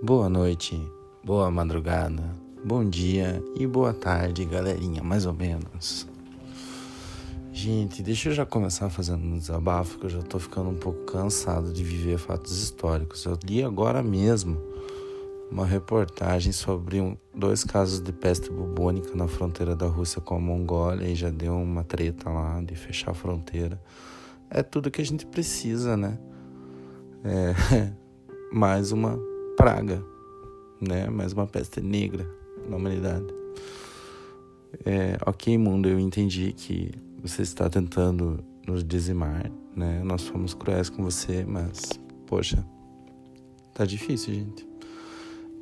Boa noite, boa madrugada, bom dia e boa tarde, galerinha, mais ou menos. Gente, deixa eu já começar fazendo um desabafo, que eu já tô ficando um pouco cansado de viver fatos históricos. Eu li agora mesmo uma reportagem sobre um, dois casos de peste bubônica na fronteira da Rússia com a Mongólia e já deu uma treta lá de fechar a fronteira. É tudo que a gente precisa, né? É mais uma praga, né? Mais uma peste negra na humanidade. É, ok, mundo, eu entendi que você está tentando nos dizimar, né? Nós fomos cruéis com você, mas, poxa, tá difícil, gente.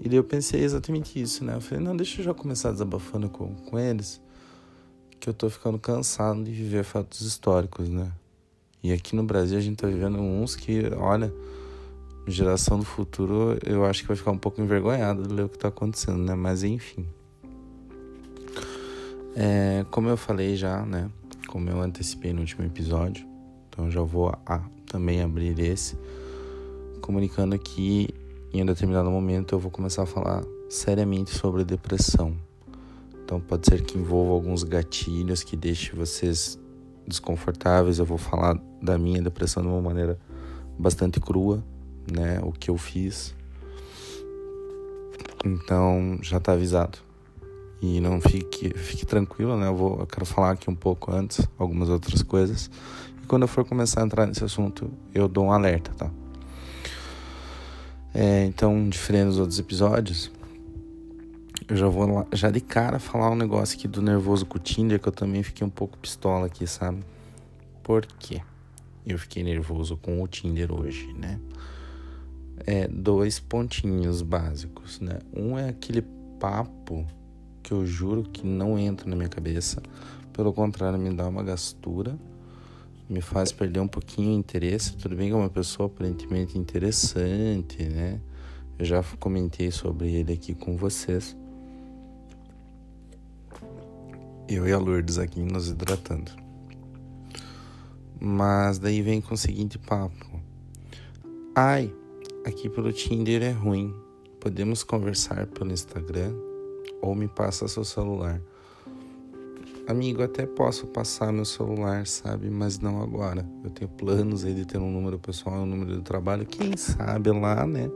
E daí eu pensei exatamente isso, né? Eu falei, não, deixa eu já começar desabafando com, com eles, que eu tô ficando cansado de viver fatos históricos, né? E aqui no Brasil a gente tá vivendo uns que, olha, geração do futuro, eu acho que vai ficar um pouco envergonhado de ler o que está acontecendo, né? Mas enfim. É, como eu falei já, né? Como eu antecipei no último episódio, então já vou a, também abrir esse, comunicando que em um determinado momento eu vou começar a falar seriamente sobre depressão. Então pode ser que envolva alguns gatilhos que deixe vocês desconfortáveis. Eu vou falar da minha depressão de uma maneira bastante crua, né, o que eu fiz. Então já tá avisado. E não fique, fique tranquilo, né? Eu vou eu quero falar aqui um pouco antes algumas outras coisas. E quando eu for começar a entrar nesse assunto, eu dou um alerta, tá? É, então, diferente dos outros episódios, eu já vou lá, já de cara falar um negócio aqui do nervoso com o Tinder, que eu também fiquei um pouco pistola aqui, sabe? Por quê? Eu fiquei nervoso com o Tinder hoje, né? É, dois pontinhos básicos, né? Um é aquele papo que eu juro que não entra na minha cabeça, pelo contrário, me dá uma gastura, me faz perder um pouquinho o interesse. Tudo bem que é uma pessoa aparentemente interessante, né? Eu já comentei sobre ele aqui com vocês. Eu e a Lourdes aqui nos hidratando. Mas daí vem com o seguinte papo. Ai, aqui pelo Tinder é ruim. Podemos conversar pelo Instagram ou me passa seu celular. Amigo, até posso passar meu celular, sabe? Mas não agora. Eu tenho planos aí de ter um número pessoal um número de trabalho. Quem sabe lá, né?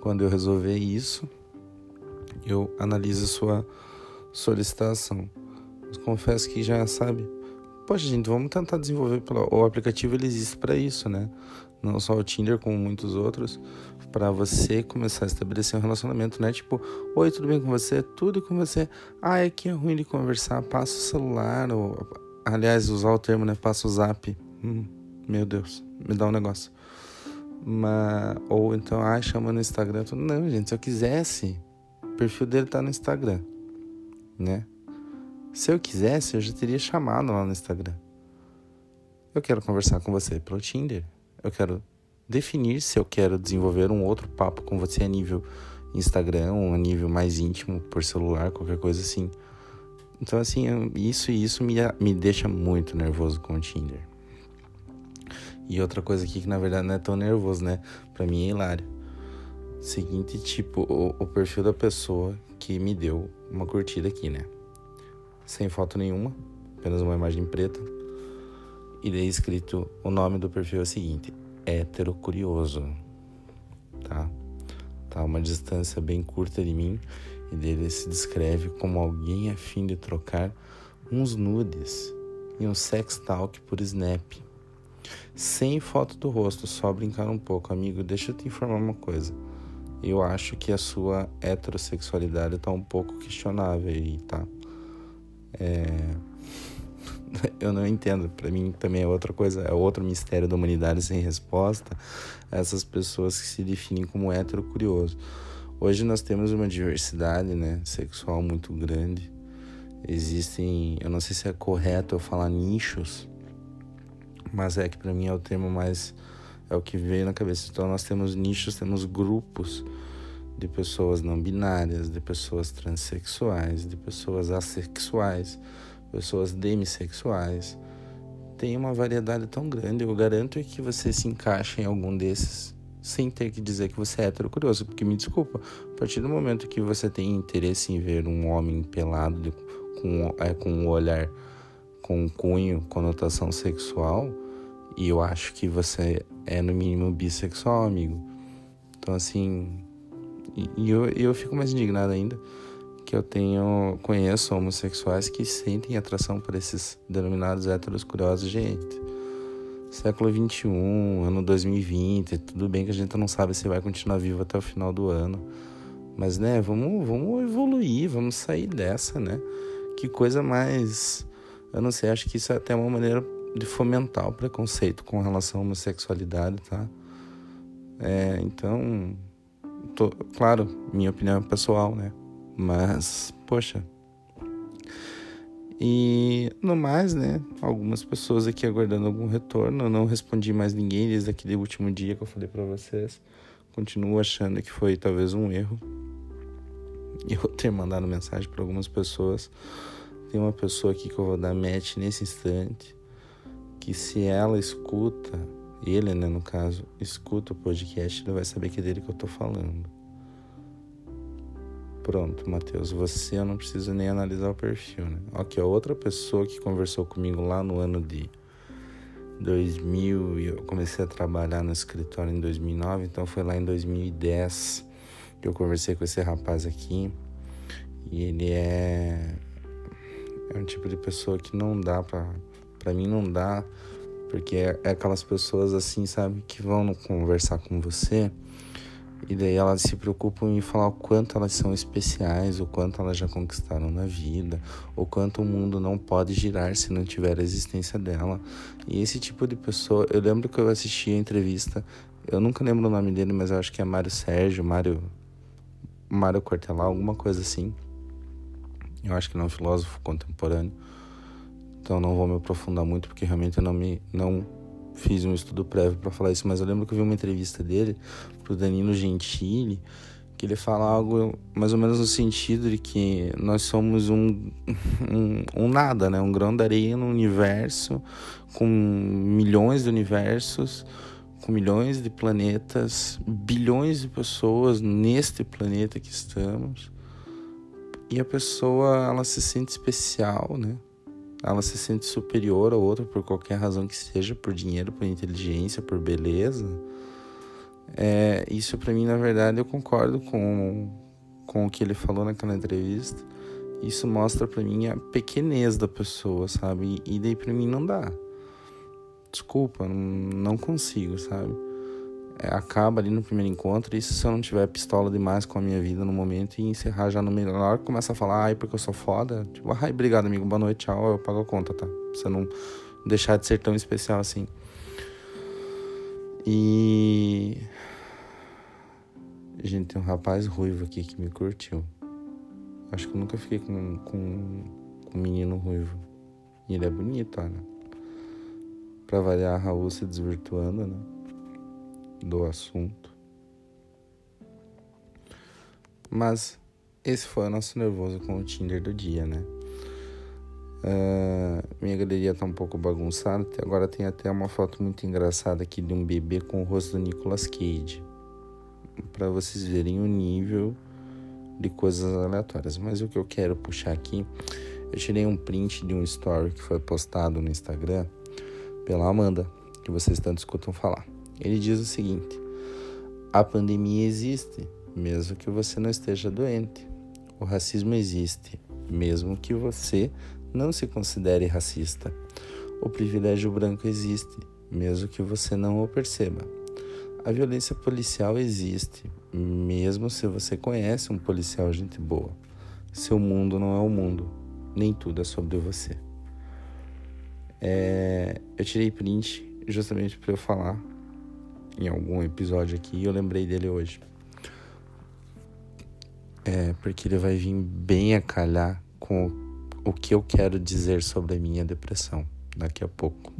Quando eu resolver isso, eu analiso sua solicitação. Mas confesso que já sabe. Poxa, gente, vamos tentar desenvolver. Pelo... O aplicativo ele existe para isso, né? Não só o Tinder, como muitos outros, para você começar a estabelecer um relacionamento, né? Tipo, oi, tudo bem com você? Tudo com você? Ah, é que é ruim de conversar, passa o celular, ou aliás, usar o termo, né? Passa o zap. Hum, meu Deus, me dá um negócio. Mas, ou então, ah, chama no Instagram. Não, gente, se eu quisesse, o perfil dele tá no Instagram, né? Se eu quisesse, eu já teria chamado lá no Instagram. Eu quero conversar com você pelo Tinder. Eu quero definir se eu quero desenvolver um outro papo com você a nível Instagram, a nível mais íntimo por celular, qualquer coisa assim. Então, assim, isso e isso me, me deixa muito nervoso com o Tinder. E outra coisa aqui que na verdade não é tão nervoso, né? Pra mim é hilário. Seguinte, tipo, o, o perfil da pessoa que me deu uma curtida aqui, né? Sem foto nenhuma, apenas uma imagem preta e daí escrito o nome do perfil é o seguinte: hétero curioso, tá? Tá uma distância bem curta de mim e dele se descreve como alguém a fim de trocar uns nudes e um sex talk por Snap. Sem foto do rosto, só brincar um pouco, amigo. Deixa eu te informar uma coisa. Eu acho que a sua heterossexualidade tá um pouco questionável aí, tá? É eu não entendo. Para mim também é outra coisa, é outro mistério da humanidade sem resposta. Essas pessoas que se definem como hétero curioso. Hoje nós temos uma diversidade, né, sexual muito grande. Existem, eu não sei se é correto eu falar nichos, mas é que para mim é o termo mais é o que veio na cabeça. Então nós temos nichos, temos grupos de pessoas não binárias, de pessoas transexuais, de pessoas assexuais pessoas demissexuais. Tem uma variedade tão grande, eu garanto que você se encaixa em algum desses sem ter que dizer que você é hétero curioso, porque me desculpa, a partir do momento que você tem interesse em ver um homem pelado com, é, com um olhar com um cunho, conotação sexual, e eu acho que você é no mínimo bissexual, amigo. Então assim, e eu, eu fico mais indignado ainda que eu tenho conheço homossexuais que sentem atração por esses denominados héteros curiosos, gente século 21, ano 2020, tudo bem que a gente não sabe se vai continuar vivo até o final do ano. Mas, né, vamos, vamos evoluir, vamos sair dessa, né? Que coisa mais. Eu não sei, acho que isso é até uma maneira de fomentar o preconceito com relação à homossexualidade, tá? É, então. Tô, claro, minha opinião é pessoal, né? Mas, poxa, e no mais, né? Algumas pessoas aqui aguardando algum retorno. Eu não respondi mais ninguém desde aquele último dia que eu falei para vocês. Continuo achando que foi talvez um erro. Eu ter mandado mensagem para algumas pessoas. Tem uma pessoa aqui que eu vou dar match nesse instante. Que se ela escuta, ele, né, no caso, escuta o podcast, ele vai saber que é dele que eu tô falando. Pronto, Matheus, você não preciso nem analisar o perfil, né? Ok, a outra pessoa que conversou comigo lá no ano de 2000 e eu comecei a trabalhar no escritório em 2009, então foi lá em 2010 que eu conversei com esse rapaz aqui. E ele é é um tipo de pessoa que não dá para para mim não dá, porque é, é aquelas pessoas assim, sabe, que vão conversar com você e daí elas se preocupam em falar o quanto elas são especiais, o quanto elas já conquistaram na vida, o quanto o mundo não pode girar se não tiver a existência dela. E esse tipo de pessoa, eu lembro que eu assisti a entrevista, eu nunca lembro o nome dele, mas eu acho que é Mário Sérgio, Mário Mário Cortelau, alguma coisa assim. Eu acho que não é um filósofo contemporâneo. Então não vou me aprofundar muito porque realmente eu não me não fiz um estudo prévio para falar isso, mas eu lembro que eu vi uma entrevista dele pro Danilo Gentili, que ele fala algo mais ou menos no sentido de que nós somos um, um, um nada, né? Um grão de areia no universo, com milhões de universos, com milhões de planetas, bilhões de pessoas neste planeta que estamos. E a pessoa, ela se sente especial, né? Ela se sente superior ao outro por qualquer razão que seja, por dinheiro, por inteligência, por beleza. É, isso para mim, na verdade, eu concordo com, com o que ele falou naquela entrevista. Isso mostra para mim a pequenez da pessoa, sabe? E daí para mim não dá. Desculpa, não consigo, sabe? É, acaba ali no primeiro encontro. E se eu não tiver pistola demais com a minha vida no momento e encerrar já no melhor, começa a falar, ai, porque eu sou foda. Tipo, ai, obrigado, amigo, boa noite, tchau, eu pago a conta, tá? Pra você não deixar de ser tão especial assim. E. Gente, tem um rapaz ruivo aqui que me curtiu. Acho que eu nunca fiquei com, com, com um menino ruivo. E ele é bonito, olha. Pra variar a Raul se desvirtuando, né? Do assunto. Mas esse foi o nosso nervoso com o Tinder do dia, né? Uh, minha galeria tá um pouco bagunçada. Agora tem até uma foto muito engraçada aqui de um bebê com o rosto do Nicolas Cage. para vocês verem o nível de coisas aleatórias. Mas o que eu quero puxar aqui, eu tirei um print de um story que foi postado no Instagram pela Amanda, que vocês tanto escutam falar. Ele diz o seguinte: a pandemia existe, mesmo que você não esteja doente. O racismo existe, mesmo que você não se considere racista. O privilégio branco existe, mesmo que você não o perceba. A violência policial existe, mesmo se você conhece um policial gente boa. Seu mundo não é o mundo, nem tudo é sobre você. É, eu tirei print justamente para eu falar em algum episódio aqui e eu lembrei dele hoje. É, porque ele vai vir bem a calhar com o que eu quero dizer sobre a minha depressão daqui a pouco.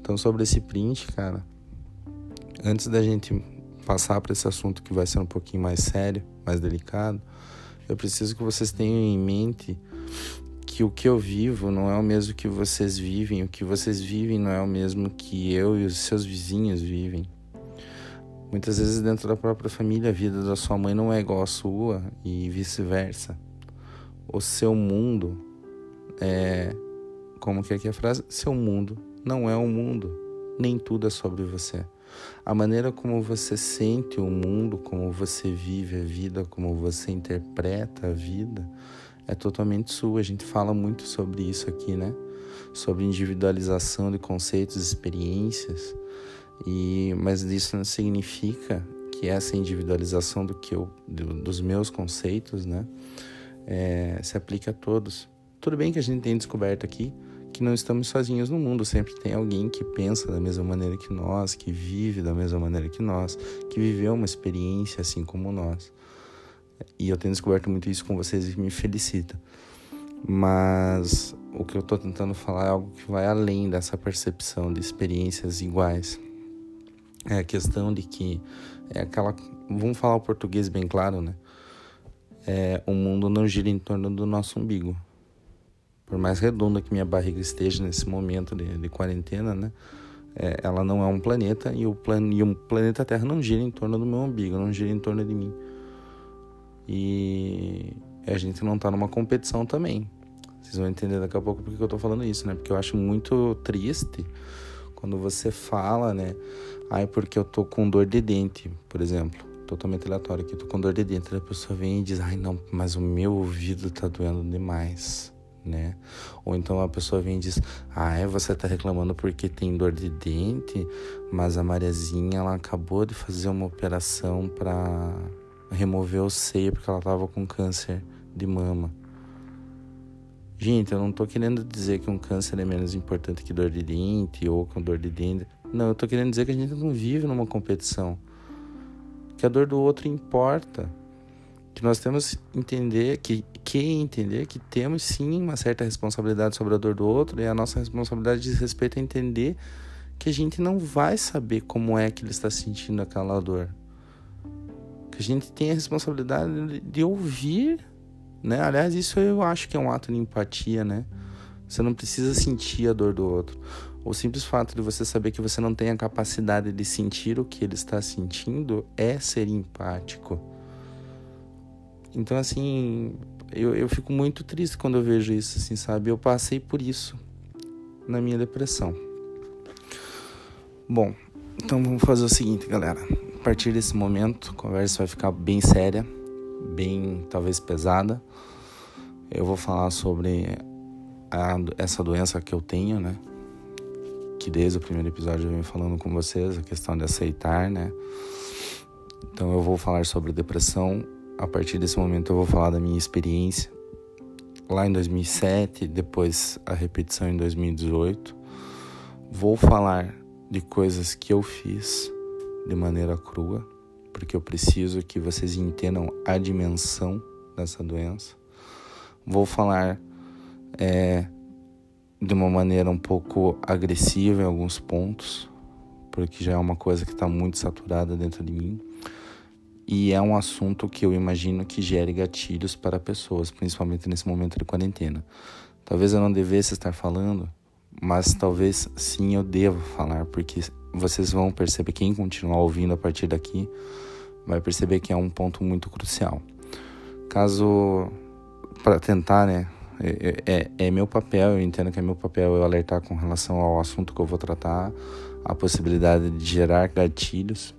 Então, sobre esse print, cara, antes da gente passar para esse assunto que vai ser um pouquinho mais sério, mais delicado, eu preciso que vocês tenham em mente que o que eu vivo não é o mesmo que vocês vivem, o que vocês vivem não é o mesmo que eu e os seus vizinhos vivem. Muitas vezes dentro da própria família a vida da sua mãe não é igual à sua e vice-versa. O seu mundo é como que é que é a frase? Seu mundo não é o mundo, nem tudo é sobre você. A maneira como você sente o mundo, como você vive a vida, como você interpreta a vida, é totalmente sua. A gente fala muito sobre isso aqui, né? Sobre individualização de conceitos, experiências. E mas isso não significa que essa individualização do que eu, do, dos meus conceitos, né, é, se aplica a todos. Tudo bem que a gente tem descoberto aqui que não estamos sozinhos no mundo, sempre tem alguém que pensa da mesma maneira que nós, que vive da mesma maneira que nós, que viveu uma experiência assim como nós. E eu tenho descoberto muito isso com vocês e me felicita. Mas o que eu estou tentando falar é algo que vai além dessa percepção de experiências iguais. É a questão de que é aquela, vamos falar o português bem claro, né? É, o mundo não gira em torno do nosso umbigo por mais redonda que minha barriga esteja nesse momento de, de quarentena, né? É, ela não é um planeta e o, plan, e o planeta Terra não gira em torno do meu umbigo, não gira em torno de mim. E a gente não tá numa competição também. Vocês vão entender daqui a pouco porque eu tô falando isso, né? Porque eu acho muito triste quando você fala, né? Ai, porque eu tô com dor de dente, por exemplo. Totalmente aleatório aqui, tô com dor de dente. A pessoa vem e diz, ai não, mas o meu ouvido tá doendo demais né? Ou então a pessoa vem e diz: Ah, é, você tá reclamando porque tem dor de dente, mas a Mariazinha ela acabou de fazer uma operação para remover o seio porque ela tava com câncer de mama. Gente, eu não tô querendo dizer que um câncer é menos importante que dor de dente ou com dor de dente. Não, eu tô querendo dizer que a gente não vive numa competição. Que a dor do outro importa que nós temos entender que que entender que temos sim uma certa responsabilidade sobre a dor do outro e a nossa responsabilidade diz respeito a entender que a gente não vai saber como é que ele está sentindo aquela dor. Que a gente tem a responsabilidade de ouvir, né? Aliás, isso eu acho que é um ato de empatia, né? Você não precisa sentir a dor do outro. O simples fato de você saber que você não tem a capacidade de sentir o que ele está sentindo é ser empático. Então, assim, eu, eu fico muito triste quando eu vejo isso, assim, sabe? Eu passei por isso na minha depressão. Bom, então vamos fazer o seguinte, galera. Partir desse momento, a conversa vai ficar bem séria, bem talvez pesada. Eu vou falar sobre a, essa doença que eu tenho, né? Que desde o primeiro episódio eu venho falando com vocês, a questão de aceitar, né? Então eu vou falar sobre depressão a partir desse momento eu vou falar da minha experiência lá em 2007, depois a repetição em 2018. Vou falar de coisas que eu fiz de maneira crua, porque eu preciso que vocês entendam a dimensão dessa doença. Vou falar é, de uma maneira um pouco agressiva em alguns pontos, porque já é uma coisa que está muito saturada dentro de mim. E é um assunto que eu imagino que gere gatilhos para pessoas, principalmente nesse momento de quarentena. Talvez eu não devesse estar falando, mas talvez sim eu deva falar, porque vocês vão perceber, quem continuar ouvindo a partir daqui, vai perceber que é um ponto muito crucial. Caso, para tentar, né, é, é, é, meu papel, eu entendo que é meu papel eu alertar com relação ao assunto que eu vou tratar, a possibilidade de gerar gatilhos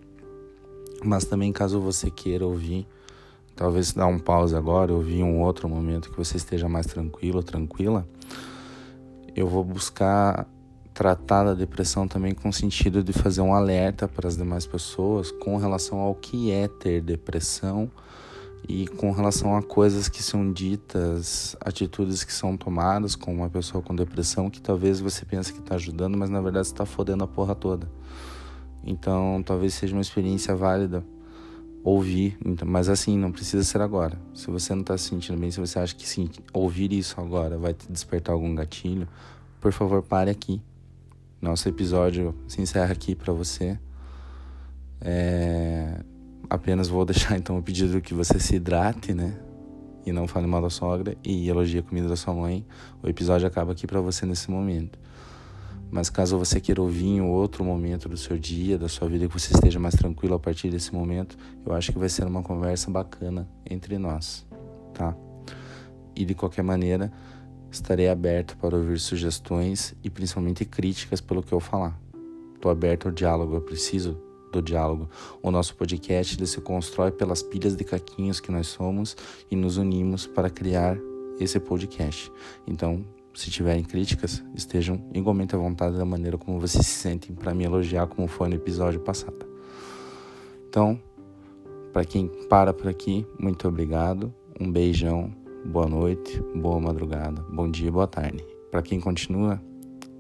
mas também caso você queira ouvir, talvez dar um pause agora, ouvir um outro momento que você esteja mais tranquilo, tranquila, eu vou buscar tratar da depressão também com o sentido de fazer um alerta para as demais pessoas com relação ao que é ter depressão e com relação a coisas que são ditas, atitudes que são tomadas com uma pessoa com depressão que talvez você pense que está ajudando, mas na verdade está fodendo a porra toda. Então, talvez seja uma experiência válida ouvir, então, mas assim, não precisa ser agora. Se você não está se sentindo bem, se você acha que sim, ouvir isso agora vai te despertar algum gatilho, por favor, pare aqui. Nosso episódio se encerra aqui para você. É... Apenas vou deixar então o pedido que você se hidrate, né? E não fale mal da sogra e elogie a comida da sua mãe. O episódio acaba aqui para você nesse momento. Mas caso você queira ouvir em outro momento do seu dia, da sua vida, que você esteja mais tranquilo a partir desse momento, eu acho que vai ser uma conversa bacana entre nós, tá? E de qualquer maneira, estarei aberto para ouvir sugestões e principalmente críticas pelo que eu falar. Estou aberto ao diálogo, eu preciso do diálogo. O nosso podcast ele se constrói pelas pilhas de caquinhos que nós somos e nos unimos para criar esse podcast. Então, se tiverem críticas, estejam igualmente à vontade da maneira como vocês se sentem para me elogiar, como foi no episódio passado. Então, para quem para por aqui, muito obrigado. Um beijão, boa noite, boa madrugada, bom dia, boa tarde. Para quem continua,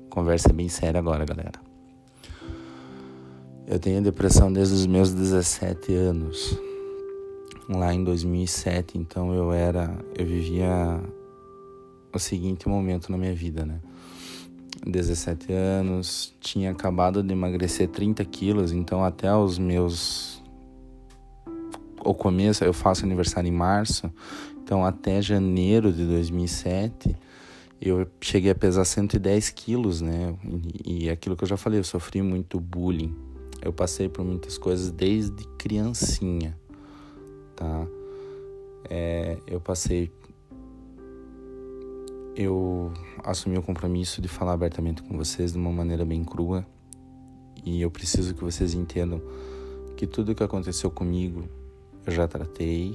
conversa bem séria agora, galera. Eu tenho depressão desde os meus 17 anos. Lá em 2007, então eu era, eu vivia o seguinte momento na minha vida, né? 17 anos, tinha acabado de emagrecer 30 quilos, então até os meus. O começo, eu faço aniversário em março, então até janeiro de 2007 eu cheguei a pesar 110 quilos, né? E, e aquilo que eu já falei, eu sofri muito bullying. Eu passei por muitas coisas desde criancinha, tá? É, eu passei eu assumi o compromisso de falar abertamente com vocês de uma maneira bem crua e eu preciso que vocês entendam que tudo o que aconteceu comigo eu já tratei,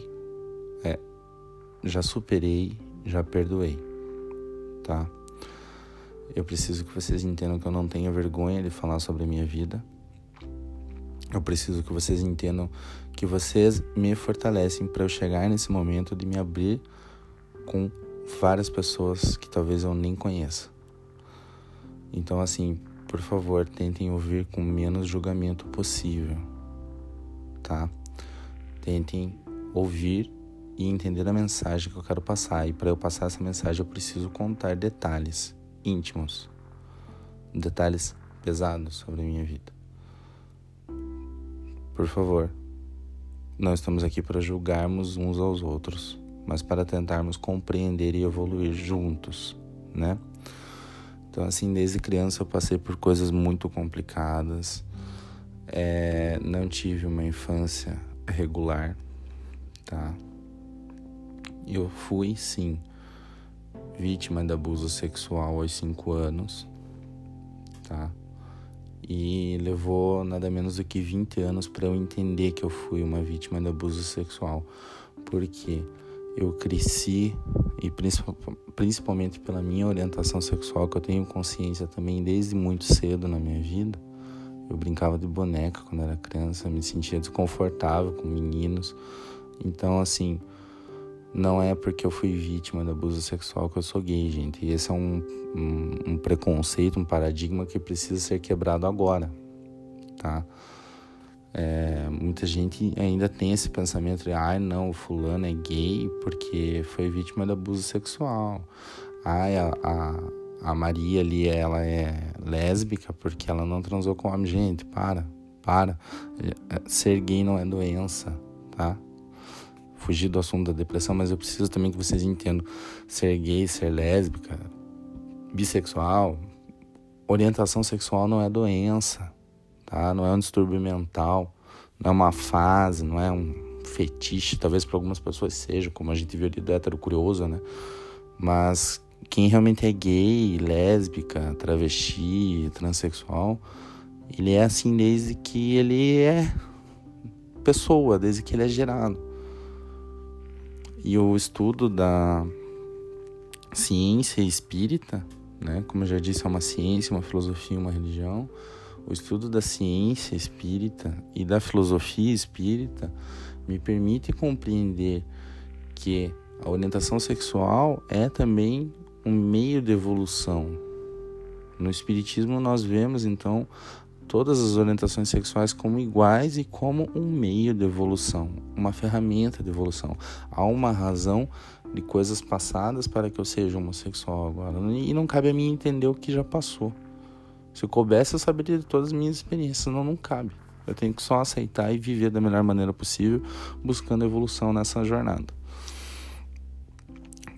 é, já superei, já perdoei, tá? Eu preciso que vocês entendam que eu não tenho vergonha de falar sobre a minha vida. Eu preciso que vocês entendam que vocês me fortalecem para eu chegar nesse momento de me abrir com várias pessoas que talvez eu nem conheça. Então, assim, por favor, tentem ouvir com menos julgamento possível, tá? Tentem ouvir e entender a mensagem que eu quero passar. E para eu passar essa mensagem, eu preciso contar detalhes íntimos, detalhes pesados sobre a minha vida. Por favor, não estamos aqui para julgarmos uns aos outros mas para tentarmos compreender e evoluir juntos, né? Então, assim, desde criança eu passei por coisas muito complicadas, é, não tive uma infância regular, tá? Eu fui, sim, vítima de abuso sexual aos 5 anos, tá? E levou nada menos do que 20 anos para eu entender que eu fui uma vítima de abuso sexual. Porque eu cresci e principalmente pela minha orientação sexual que eu tenho consciência também desde muito cedo na minha vida. Eu brincava de boneca quando era criança, me sentia desconfortável com meninos. Então, assim, não é porque eu fui vítima de abuso sexual que eu sou gay, gente. E esse é um, um, um preconceito, um paradigma que precisa ser quebrado agora, tá? É, muita gente ainda tem esse pensamento de, ai ah, não, o fulano é gay porque foi vítima de abuso sexual. Ai, a, a, a Maria ali, ela é lésbica porque ela não transou com homem. Gente, para, para. Ser gay não é doença, tá? Fugir do assunto da depressão, mas eu preciso também que vocês entendam. Ser gay, ser lésbica, bissexual, orientação sexual não é doença tá? Não é um distúrbio mental, não é uma fase, não é um fetiche, talvez para algumas pessoas seja, como a gente viu ali do hétero curioso, né? Mas quem realmente é gay, lésbica, travesti, transexual, ele é assim desde que ele é pessoa, desde que ele é gerado. E o estudo da ciência espírita, né, como eu já disse, é uma ciência, uma filosofia, uma religião, o estudo da ciência espírita e da filosofia espírita me permite compreender que a orientação sexual é também um meio de evolução. No espiritismo nós vemos então todas as orientações sexuais como iguais e como um meio de evolução, uma ferramenta de evolução. Há uma razão de coisas passadas para que eu seja homossexual agora. E não cabe a mim entender o que já passou. Se eu coubesse, eu saberia de todas as minhas experiências, senão não cabe. Eu tenho que só aceitar e viver da melhor maneira possível, buscando evolução nessa jornada.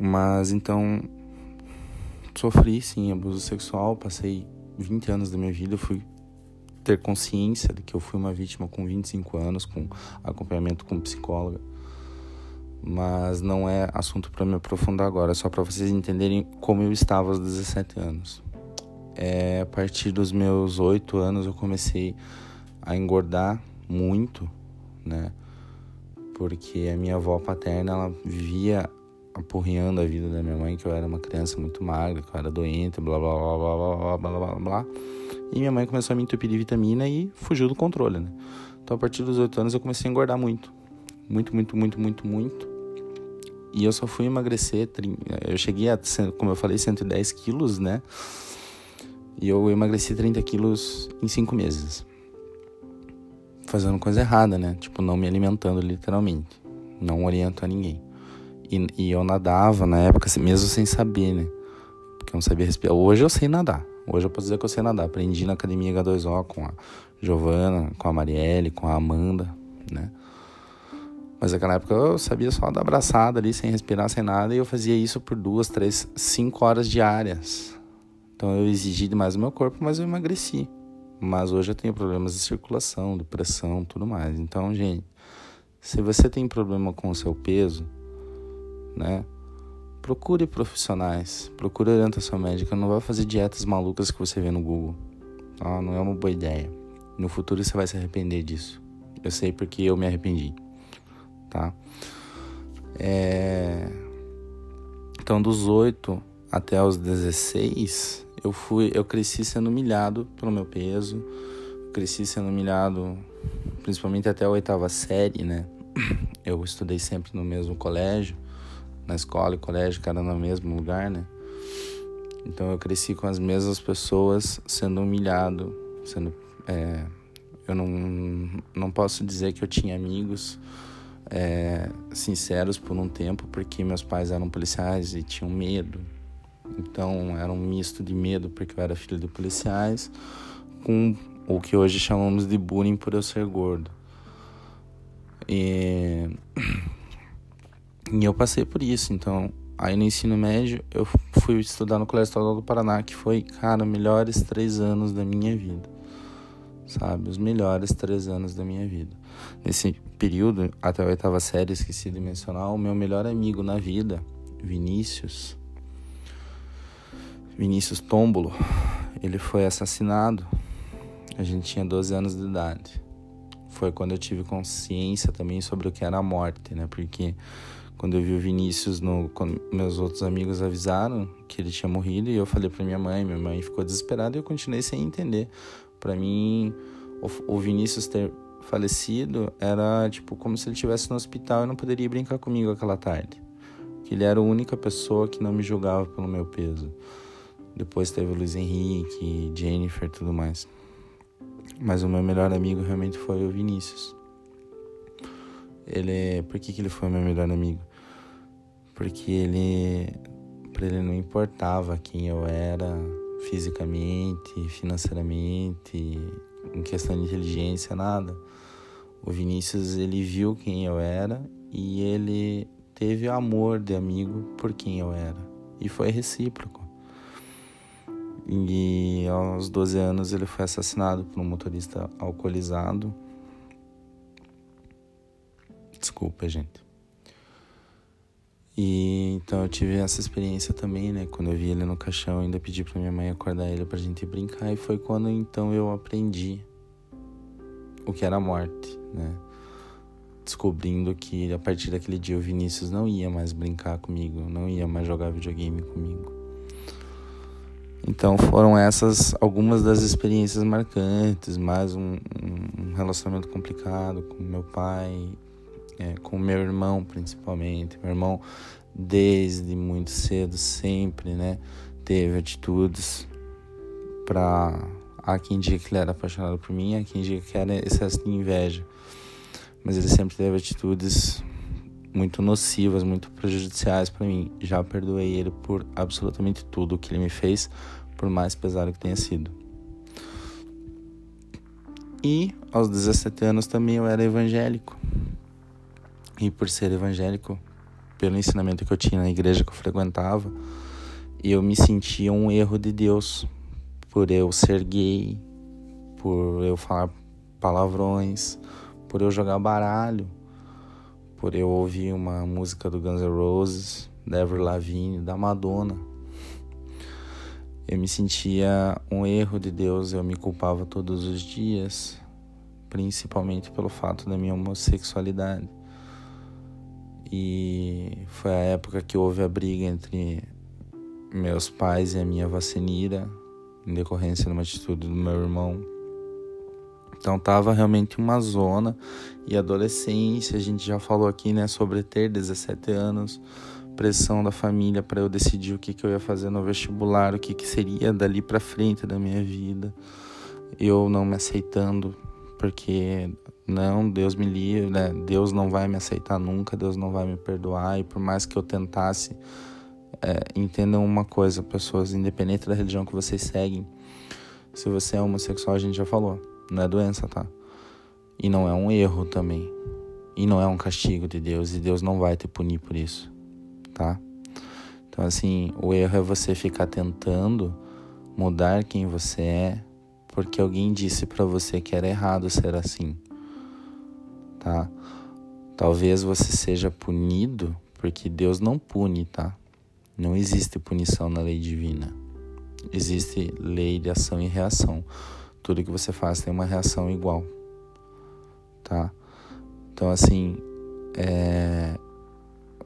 Mas então, sofri sim abuso sexual, passei 20 anos da minha vida fui ter consciência de que eu fui uma vítima com 25 anos, com acompanhamento com psicóloga. Mas não é assunto para me aprofundar agora, é só para vocês entenderem como eu estava aos 17 anos. É, a partir dos meus 8 anos eu comecei a engordar muito, né? Porque a minha avó paterna, ela vivia apurriando a vida da minha mãe, que eu era uma criança muito magra, que eu era doente, blá blá blá blá blá blá blá blá blá. E minha mãe começou a me entupir de vitamina e fugiu do controle, né? Então a partir dos 8 anos eu comecei a engordar muito. Muito, muito, muito, muito, muito. E eu só fui emagrecer, eu cheguei a, como eu falei, 110 quilos, né? E eu emagreci 30 quilos em 5 meses. Fazendo coisa errada, né? Tipo, não me alimentando literalmente. Não oriento a ninguém. E, e eu nadava na época, mesmo sem saber, né? Porque eu não sabia respirar. Hoje eu sei nadar. Hoje eu posso dizer que eu sei nadar. Aprendi na academia H2O com a Giovana, com a Marielle, com a Amanda, né? Mas naquela época eu sabia só dar abraçada ali, sem respirar, sem nada, e eu fazia isso por duas, três, cinco horas diárias. Então eu exigi demais do meu corpo, mas eu emagreci. Mas hoje eu tenho problemas de circulação, de pressão, tudo mais. Então, gente, se você tem problema com o seu peso, né? Procure profissionais, procure orientação médica, não vai fazer dietas malucas que você vê no Google. Tá? Não é uma boa ideia. No futuro você vai se arrepender disso. Eu sei porque eu me arrependi, tá? É... Então, dos 8 até os 16, eu fui, eu cresci sendo humilhado pelo meu peso, cresci sendo humilhado principalmente até a oitava série, né? Eu estudei sempre no mesmo colégio na escola e colégio, era no mesmo lugar, né? Então eu cresci com as mesmas pessoas sendo humilhado, sendo é, eu não, não posso dizer que eu tinha amigos é, sinceros por um tempo, porque meus pais eram policiais e tinham medo. Então era um misto de medo, porque eu era filho de policiais, com o que hoje chamamos de bullying por eu ser gordo. E e eu passei por isso, então. Aí no ensino médio eu fui estudar no Colégio Estadual do Paraná, que foi, cara, melhores três anos da minha vida. Sabe? Os melhores três anos da minha vida. Nesse período, até a oitava série, esqueci de mencionar, o meu melhor amigo na vida, Vinícius, Vinícius Tômbolo, ele foi assassinado. A gente tinha 12 anos de idade. Foi quando eu tive consciência também sobre o que era a morte, né? Porque quando eu vi o Vinícius, no, quando meus outros amigos avisaram que ele tinha morrido, e eu falei para minha mãe, minha mãe ficou desesperada e eu continuei sem entender. Para mim, o, o Vinícius ter falecido era tipo como se ele estivesse no hospital e não poderia brincar comigo aquela tarde. Que ele era a única pessoa que não me julgava pelo meu peso. Depois teve o Luiz Henrique, Jennifer, tudo mais. Mas o meu melhor amigo realmente foi o Vinícius. Ele, por que, que ele foi meu melhor amigo? Porque ele para ele não importava quem eu era fisicamente, financeiramente, em questão de inteligência, nada. O Vinícius ele viu quem eu era e ele teve amor de amigo por quem eu era e foi recíproco. E aos 12 anos ele foi assassinado por um motorista alcoolizado. Desculpa, gente. E então eu tive essa experiência também, né? Quando eu vi ele no caixão, ainda pedi para minha mãe acordar ele pra gente brincar e foi quando então eu aprendi o que era a morte, né? Descobrindo que a partir daquele dia o Vinícius não ia mais brincar comigo, não ia mais jogar videogame comigo. Então foram essas algumas das experiências marcantes, mais um, um relacionamento complicado com meu pai, é, com meu irmão principalmente. Meu irmão, desde muito cedo, sempre, né, teve atitudes para. Há quem diga que ele era apaixonado por mim, há quem diga que era excesso de inveja. Mas ele sempre teve atitudes muito nocivas, muito prejudiciais para mim. Já perdoei ele por absolutamente tudo o que ele me fez, por mais pesado que tenha sido. E aos 17 anos também eu era evangélico. E por ser evangélico, pelo ensinamento que eu tinha na igreja que eu frequentava, eu me sentia um erro de Deus por eu ser gay, por eu falar palavrões, por eu jogar baralho, por eu ouvir uma música do Guns N' Roses, da Avril Lavigne, da Madonna. Eu me sentia um erro de Deus, eu me culpava todos os dias, principalmente pelo fato da minha homossexualidade. E foi a época que houve a briga entre meus pais e a minha vacinira, em decorrência de uma atitude do meu irmão. Então tava realmente uma zona e adolescência, a gente já falou aqui, né, sobre ter 17 anos, pressão da família para eu decidir o que, que eu ia fazer no vestibular, o que, que seria dali para frente da minha vida. Eu não me aceitando, porque não, Deus me livre, né? Deus não vai me aceitar nunca, Deus não vai me perdoar, e por mais que eu tentasse, é, entendam uma coisa, pessoas, independente da religião que vocês seguem, se você é homossexual, a gente já falou, não é doença, tá? E não é um erro também. E não é um castigo de Deus, e Deus não vai te punir por isso, tá? Então, assim, o erro é você ficar tentando mudar quem você é porque alguém disse para você que era errado ser assim, tá? Talvez você seja punido porque Deus não pune, tá? Não existe punição na lei divina. Existe lei de ação e reação. Tudo que você faz tem uma reação igual, tá? Então, assim, é...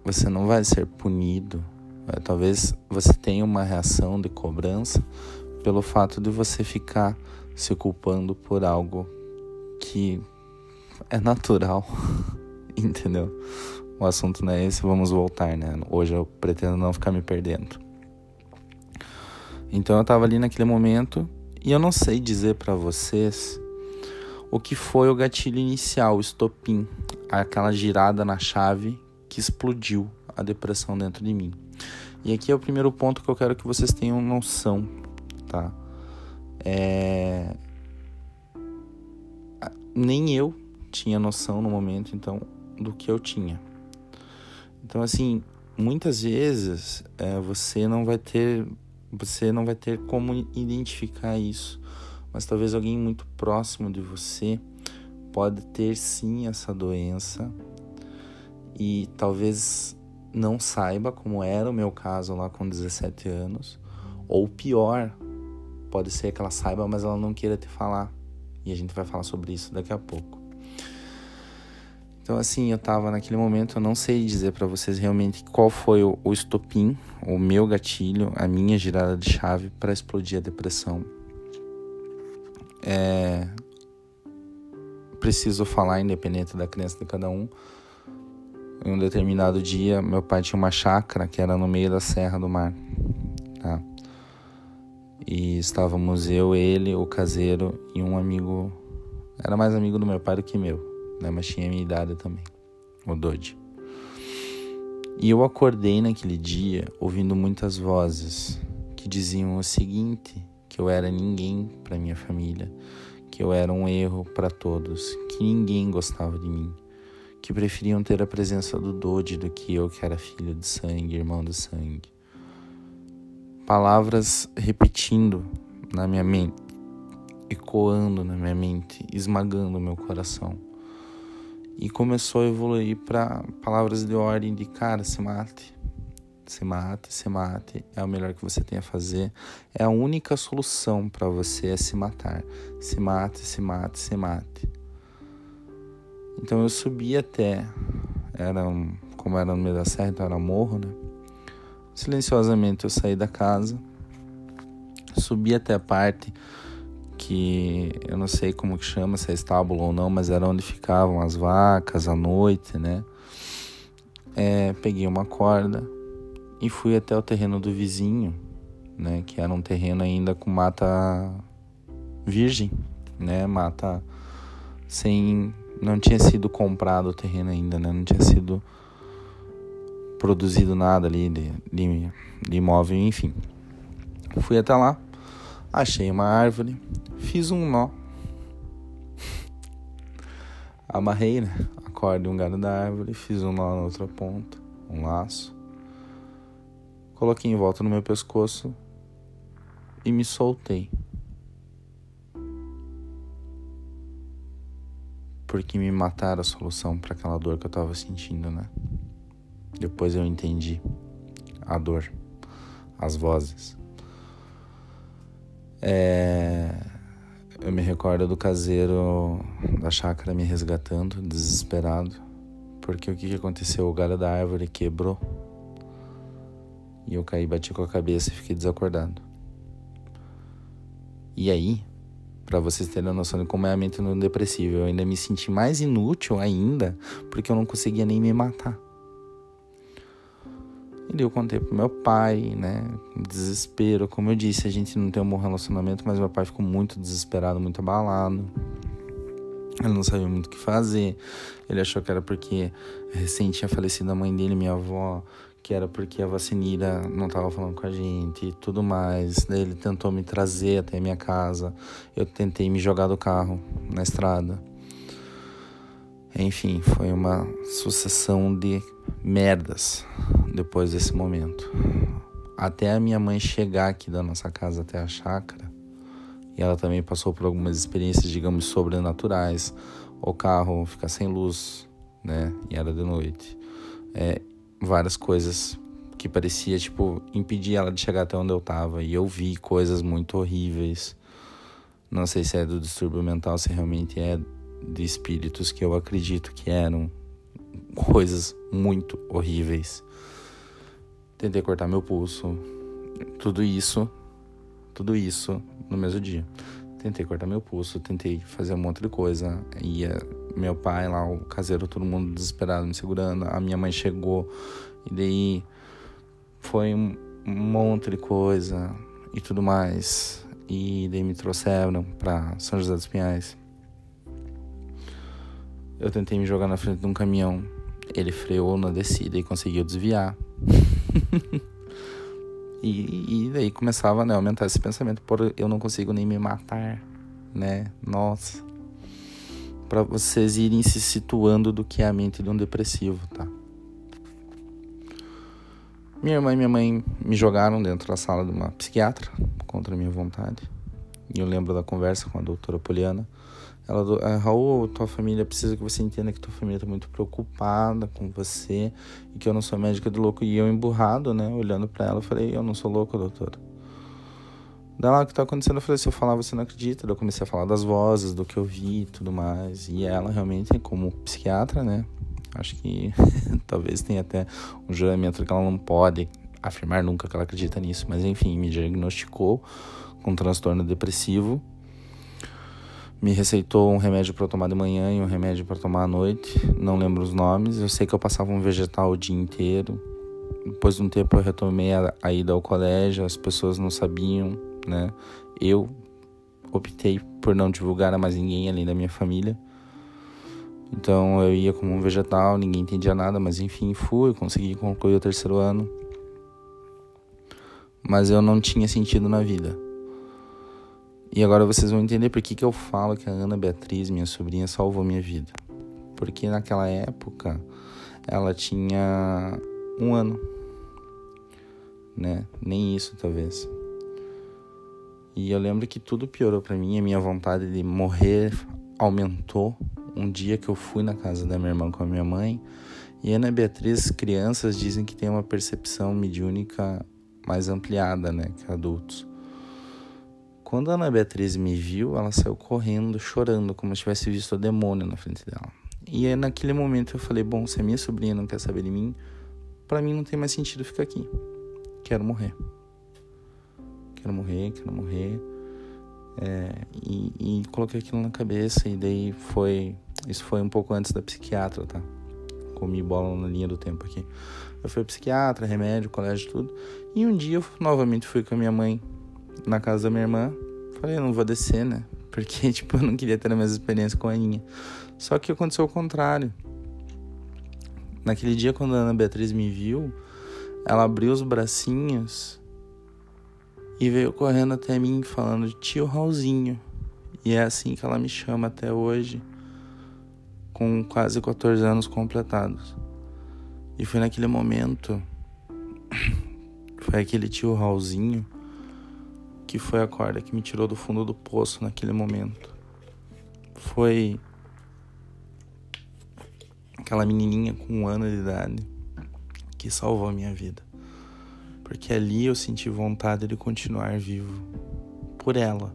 você não vai ser punido. É, talvez você tenha uma reação de cobrança pelo fato de você ficar se culpando por algo que é natural, entendeu? o assunto não é esse, vamos voltar, né? Hoje eu pretendo não ficar me perdendo. Então eu tava ali naquele momento e eu não sei dizer para vocês o que foi o gatilho inicial, o estopim, aquela girada na chave que explodiu a depressão dentro de mim. E aqui é o primeiro ponto que eu quero que vocês tenham noção, tá? É... Nem eu tinha noção no momento, então, do que eu tinha. Então, assim, muitas vezes é, você não vai ter você não vai ter como identificar isso, mas talvez alguém muito próximo de você pode ter sim essa doença e talvez não saiba como era o meu caso lá com 17 anos, ou pior, pode ser que ela saiba, mas ela não queira te falar. E a gente vai falar sobre isso daqui a pouco. Então, assim, eu tava naquele momento, eu não sei dizer para vocês realmente qual foi o, o estopim, o meu gatilho, a minha girada de chave para explodir a depressão. É... Preciso falar, independente da crença de cada um. Em um determinado dia, meu pai tinha uma chácara que era no meio da Serra do Mar. Tá? E estávamos eu, ele, o caseiro e um amigo. Era mais amigo do meu pai do que meu né? Mas tinha minha idade também, o Dodge. E eu acordei naquele dia ouvindo muitas vozes que diziam o seguinte: que eu era ninguém para minha família, que eu era um erro para todos, que ninguém gostava de mim, que preferiam ter a presença do Dodge do que eu, que era filho de sangue, irmão de sangue. Palavras repetindo na minha mente, ecoando na minha mente, esmagando meu coração e começou a evoluir para palavras de ordem de cara, se mate, se mate, se mate, é o melhor que você tem a fazer, é a única solução para você é se matar, se mate, se mate, se mate. Então eu subi até, era um, como era no meio da serra, então era morro, né? Silenciosamente eu saí da casa, subi até a parte que eu não sei como que chama, se é estábulo ou não, mas era onde ficavam as vacas à noite, né? É, peguei uma corda e fui até o terreno do vizinho, né? Que era um terreno ainda com mata virgem, né? Mata sem, não tinha sido comprado o terreno ainda, né? Não tinha sido produzido nada ali de, de, de imóvel, enfim. Fui até lá, achei uma árvore, fiz um nó, amarrei né, a corda em um galho da árvore, fiz um nó na outra ponta, um laço, coloquei em volta no meu pescoço e me soltei. Porque me mataram a solução para aquela dor que eu estava sentindo, né? Depois eu entendi a dor, as vozes. É... Eu me recordo do caseiro da chácara me resgatando, desesperado, porque o que, aconteceu? O galho da árvore quebrou e eu caí, bati com a cabeça e fiquei desacordado. E aí, para vocês terem a noção de como é a mente no depressivo, eu ainda me senti mais inútil ainda, porque eu não conseguia nem me matar. E eu contei pro meu pai, né? Desespero. Como eu disse, a gente não tem um bom relacionamento, mas meu pai ficou muito desesperado, muito abalado. Ele não sabia muito o que fazer. Ele achou que era porque recém tinha falecido a mãe dele, minha avó, que era porque a vacinira não estava falando com a gente e tudo mais. Daí ele tentou me trazer até a minha casa. Eu tentei me jogar do carro na estrada. Enfim, foi uma sucessão de merdas depois desse momento. Até a minha mãe chegar aqui da nossa casa até a chácara, e ela também passou por algumas experiências, digamos, sobrenaturais. O carro ficar sem luz, né? E era de noite. É, várias coisas que parecia, tipo, impedir ela de chegar até onde eu tava. E eu vi coisas muito horríveis. Não sei se é do distúrbio mental, se realmente é de espíritos que eu acredito que eram coisas muito horríveis. Tentei cortar meu pulso, tudo isso, tudo isso no mesmo dia. Tentei cortar meu pulso, tentei fazer um monte de coisa. Ia meu pai lá, o caseiro, todo mundo desesperado me segurando. A minha mãe chegou e daí foi um monte de coisa e tudo mais. E daí me trouxeram para São José dos Pinhais. Eu tentei me jogar na frente de um caminhão. Ele freou na descida e conseguiu desviar. e, e, daí começava né, a aumentar esse pensamento: por eu não consigo nem me matar, né? Nossa. Para vocês irem se situando do que é a mente de um depressivo, tá? Minha irmã e minha mãe me jogaram dentro da sala de uma psiquiatra, contra minha vontade. E eu lembro da conversa com a doutora Poliana. Ela, ah, Raul, tua família precisa que você entenda que tua família está muito preocupada com você e que eu não sou médica de louco. E eu emburrado, né, olhando para ela, falei, eu não sou louco, doutora. Daí lá, o que tá acontecendo? Eu falei, se eu falar, você não acredita. Daí eu comecei a falar das vozes, do que eu vi e tudo mais. E ela realmente, como psiquiatra, né, acho que talvez tenha até um juramento que ela não pode afirmar nunca que ela acredita nisso. Mas enfim, me diagnosticou com um transtorno depressivo me receitou um remédio para tomar de manhã e um remédio para tomar à noite, não lembro os nomes. Eu sei que eu passava um vegetal o dia inteiro. Depois de um tempo eu retomei a, a ida ao colégio, as pessoas não sabiam, né? Eu optei por não divulgar a mais ninguém além da minha família. Então eu ia como um vegetal, ninguém entendia nada, mas enfim, fui, consegui concluir o terceiro ano. Mas eu não tinha sentido na vida. E agora vocês vão entender por que, que eu falo que a Ana Beatriz, minha sobrinha, salvou minha vida. Porque naquela época ela tinha um ano, né? Nem isso talvez. E eu lembro que tudo piorou para mim, a minha vontade de morrer aumentou. Um dia que eu fui na casa da minha irmã com a minha mãe, e Ana Beatriz, crianças dizem que tem uma percepção mediúnica mais ampliada, né, que adultos. Quando a Ana Beatriz me viu, ela saiu correndo, chorando, como se tivesse visto o demônio na frente dela. E aí, naquele momento eu falei: bom, se a minha sobrinha não quer saber de mim, para mim não tem mais sentido ficar aqui. Quero morrer. Quero morrer, quero morrer. É, e, e, coloquei aquilo na cabeça e daí foi isso foi um pouco antes da psiquiatra tá comi bola na linha do tempo aqui eu fui psiquiatra remédio colégio tudo e um dia eu novamente fui com a minha mãe na casa da minha irmã. Falei, não vou descer, né? Porque, tipo, eu não queria ter a mesma experiência com a Aninha. Só que aconteceu o contrário. Naquele dia, quando a Ana Beatriz me viu, ela abriu os bracinhos e veio correndo até mim falando tio Raulzinho. E é assim que ela me chama até hoje, com quase 14 anos completados. E foi naquele momento, foi aquele tio Raulzinho que foi a corda que me tirou do fundo do poço naquele momento. Foi aquela menininha com um ano de idade que salvou a minha vida. Porque ali eu senti vontade de continuar vivo por ela.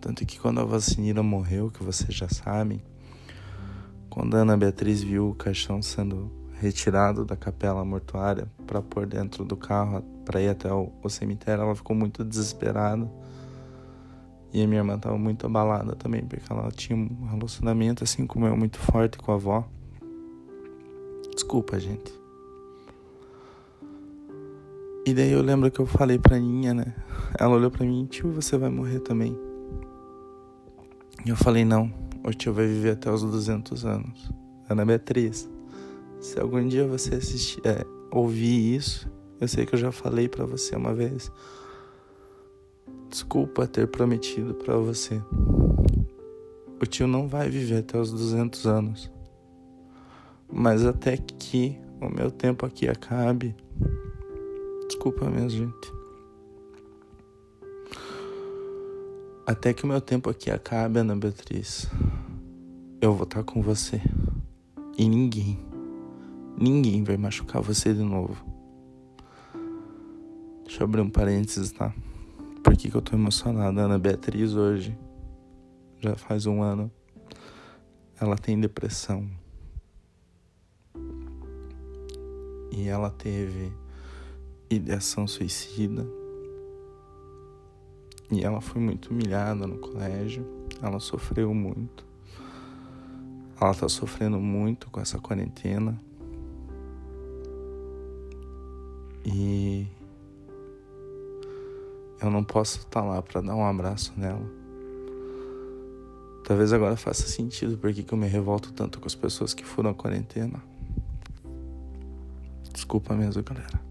Tanto que quando a vacinira morreu, que vocês já sabem, quando a Ana Beatriz viu o caixão sendo retirado da capela mortuária para pôr dentro do carro para ir até o, o, cemitério, ela ficou muito desesperada. E a minha irmã estava muito abalada também, porque ela tinha um relacionamento assim como eu muito forte com a avó. Desculpa, gente. E daí eu lembro que eu falei pra Ninha, né? Ela olhou pra mim, tio, você vai morrer também. E eu falei, não, o tio vai viver até os 200 anos. Ana Beatriz, se algum dia você assistir, é, ouvir isso, eu sei que eu já falei para você uma vez. Desculpa ter prometido para você. O tio não vai viver até os 200 anos. Mas até que o meu tempo aqui acabe. Desculpa mesmo, gente. Até que o meu tempo aqui acabe, Ana Beatriz. Eu vou estar com você. E ninguém Ninguém vai machucar você de novo. Deixa eu abrir um parênteses, tá? Por que, que eu tô emocionada? Ana Beatriz hoje, já faz um ano, ela tem depressão. E ela teve ideação suicida. E ela foi muito humilhada no colégio. Ela sofreu muito. Ela tá sofrendo muito com essa quarentena. E eu não posso estar lá para dar um abraço nela. Talvez agora faça sentido porque que eu me revolto tanto com as pessoas que foram à quarentena. Desculpa mesmo, galera.